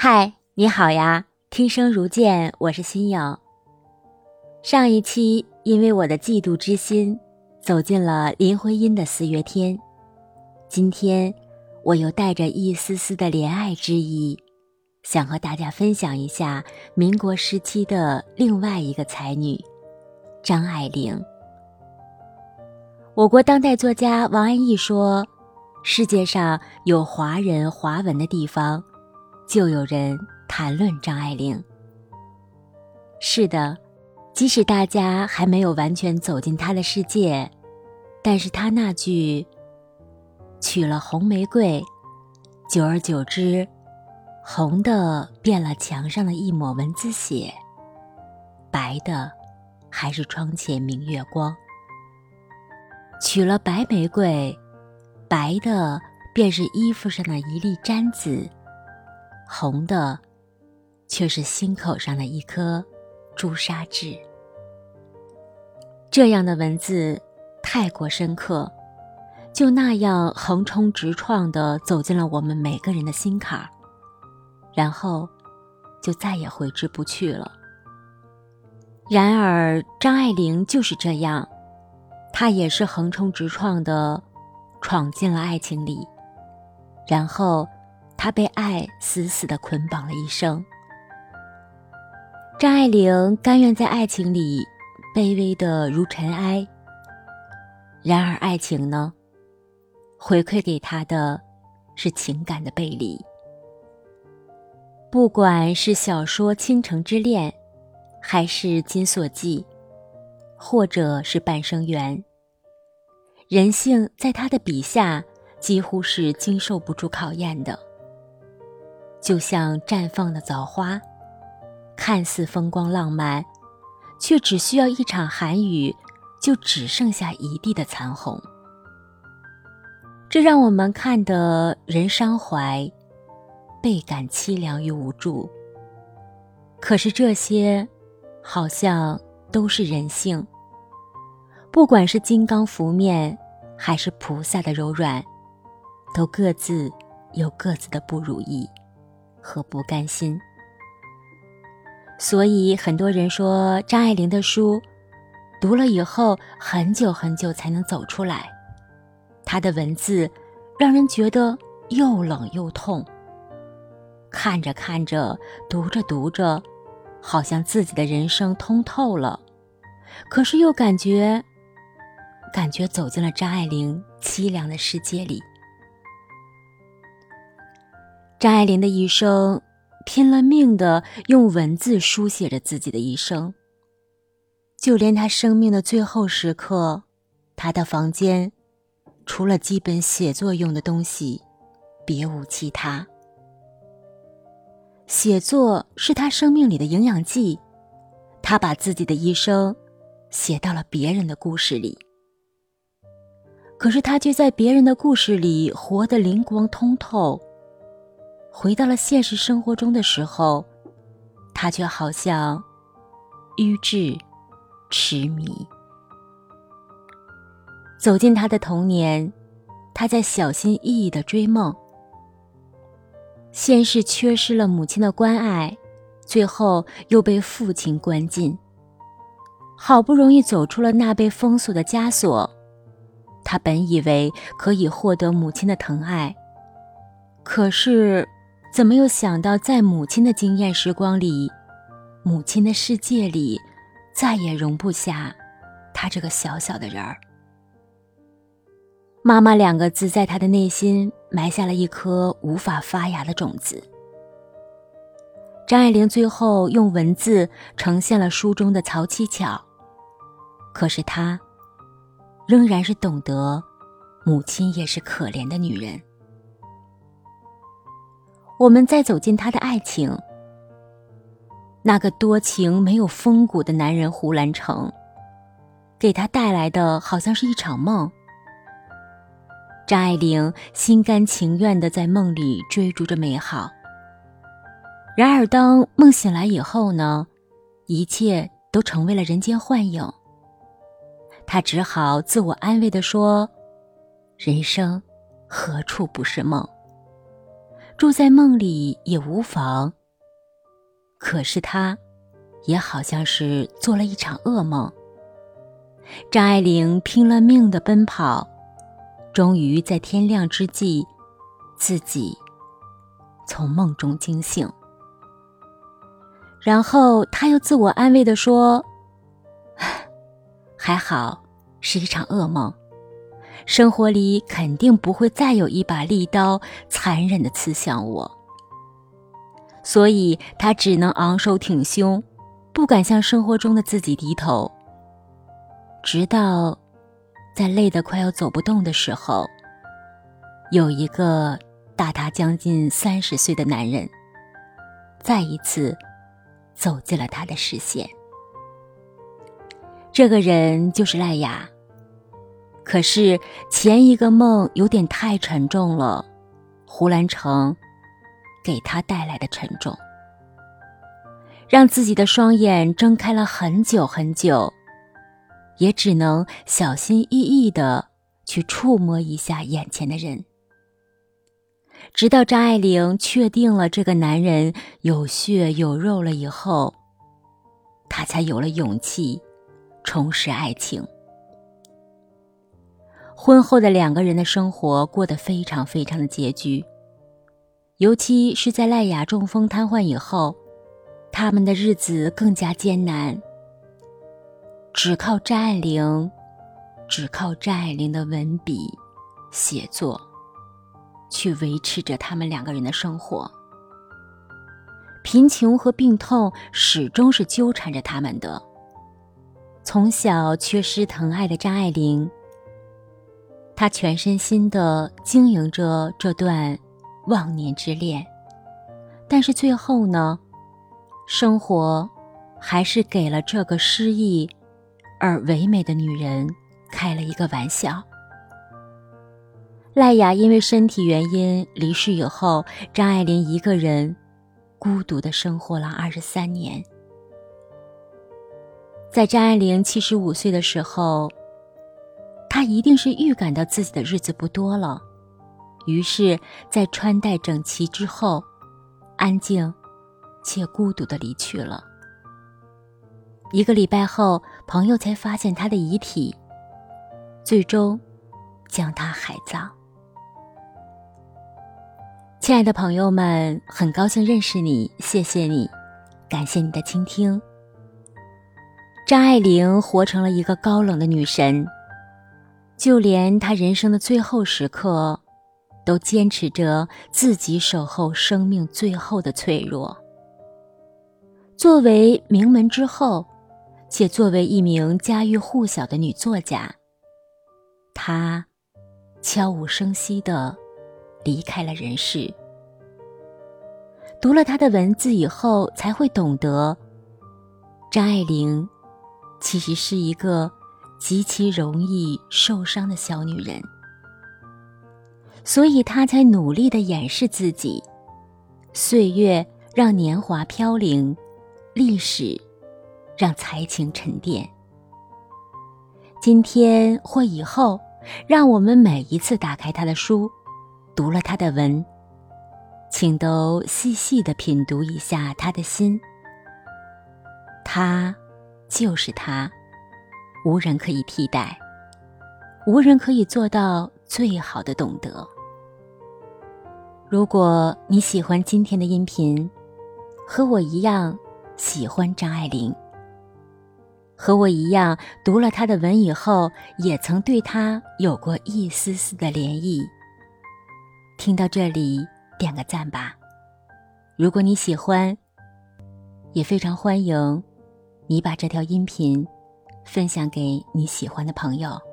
嗨，你好呀！听声如见，我是新颖。上一期因为我的嫉妒之心，走进了林徽因的四月天。今天我又带着一丝丝的怜爱之意，想和大家分享一下民国时期的另外一个才女张爱玲。我国当代作家王安忆说：“世界上有华人华文的地方。”就有人谈论张爱玲。是的，即使大家还没有完全走进她的世界，但是她那句“娶了红玫瑰，久而久之，红的变了墙上的一抹蚊子血，白的还是窗前明月光。娶了白玫瑰，白的便是衣服上的一粒毡子。”红的，却是心口上的一颗朱砂痣。这样的文字太过深刻，就那样横冲直撞的走进了我们每个人的心坎儿，然后就再也回之不去了。然而，张爱玲就是这样，她也是横冲直撞的闯进了爱情里，然后。他被爱死死的捆绑了一生。张爱玲甘愿在爱情里卑微的如尘埃。然而，爱情呢？回馈给她的，是情感的背离。不管是小说《倾城之恋》，还是《金锁记》，或者是《半生缘》，人性在他的笔下几乎是经受不住考验的。就像绽放的枣花，看似风光浪漫，却只需要一场寒雨，就只剩下一地的残红。这让我们看得人伤怀，倍感凄凉与无助。可是这些，好像都是人性。不管是金刚拂面，还是菩萨的柔软，都各自有各自的不如意。和不甘心，所以很多人说张爱玲的书读了以后很久很久才能走出来。她的文字让人觉得又冷又痛。看着看着，读着读着，好像自己的人生通透了，可是又感觉感觉走进了张爱玲凄凉的世界里。张爱玲的一生，拼了命的用文字书写着自己的一生。就连她生命的最后时刻，她的房间除了基本写作用的东西，别无其他。写作是她生命里的营养剂，她把自己的一生写到了别人的故事里。可是她却在别人的故事里活得灵光通透。回到了现实生活中的时候，他却好像愚智、痴迷。走进他的童年，他在小心翼翼的追梦。先是缺失了母亲的关爱，最后又被父亲关进。好不容易走出了那被封锁的枷锁，他本以为可以获得母亲的疼爱，可是。怎么又想到，在母亲的经验时光里，母亲的世界里，再也容不下他这个小小的人儿。妈妈两个字在他的内心埋下了一颗无法发芽的种子。张爱玲最后用文字呈现了书中的曹七巧，可是她，仍然是懂得，母亲也是可怜的女人。我们再走进他的爱情，那个多情没有风骨的男人胡兰成，给他带来的好像是一场梦。张爱玲心甘情愿的在梦里追逐着美好。然而当梦醒来以后呢，一切都成为了人间幻影。他只好自我安慰的说：“人生何处不是梦。”住在梦里也无妨。可是他，也好像是做了一场噩梦。张爱玲拼了命的奔跑，终于在天亮之际，自己从梦中惊醒。然后他又自我安慰的说：“ 还好，是一场噩梦。生活里肯定不会再有一把利刀残忍的刺向我。”所以他只能昂首挺胸，不敢向生活中的自己低头。直到，在累得快要走不动的时候，有一个大他将近三十岁的男人，再一次走进了他的视线。这个人就是赖雅。可是前一个梦有点太沉重了，胡兰成给他带来的沉重，让自己的双眼睁开了很久很久。也只能小心翼翼的去触摸一下眼前的人，直到张爱玲确定了这个男人有血有肉了以后，她才有了勇气重拾爱情。婚后的两个人的生活过得非常非常的拮据，尤其是在赖雅中风瘫痪以后，他们的日子更加艰难。只靠张爱玲，只靠张爱玲的文笔、写作，去维持着他们两个人的生活。贫穷和病痛始终是纠缠着他们的。从小缺失疼爱的张爱玲，她全身心的经营着这段忘年之恋，但是最后呢，生活还是给了这个失意。而唯美的女人开了一个玩笑。赖雅因为身体原因离世以后，张爱玲一个人孤独的生活了二十三年。在张爱玲七十五岁的时候，他一定是预感到自己的日子不多了，于是，在穿戴整齐之后，安静且孤独的离去了。一个礼拜后，朋友才发现他的遗体，最终将他海葬。亲爱的朋友们，很高兴认识你，谢谢你，感谢你的倾听。张爱玲活成了一个高冷的女神，就连他人生的最后时刻，都坚持着自己守候生命最后的脆弱。作为名门之后。且作为一名家喻户晓的女作家，她悄无声息的离开了人世。读了她的文字以后，才会懂得，张爱玲其实是一个极其容易受伤的小女人，所以她才努力的掩饰自己。岁月让年华飘零，历史。让才情沉淀。今天或以后，让我们每一次打开他的书，读了他的文，请都细细的品读一下他的心。他，就是他，无人可以替代，无人可以做到最好的懂得。如果你喜欢今天的音频，和我一样喜欢张爱玲。和我一样，读了他的文以后，也曾对他有过一丝丝的涟漪。听到这里，点个赞吧。如果你喜欢，也非常欢迎你把这条音频分享给你喜欢的朋友。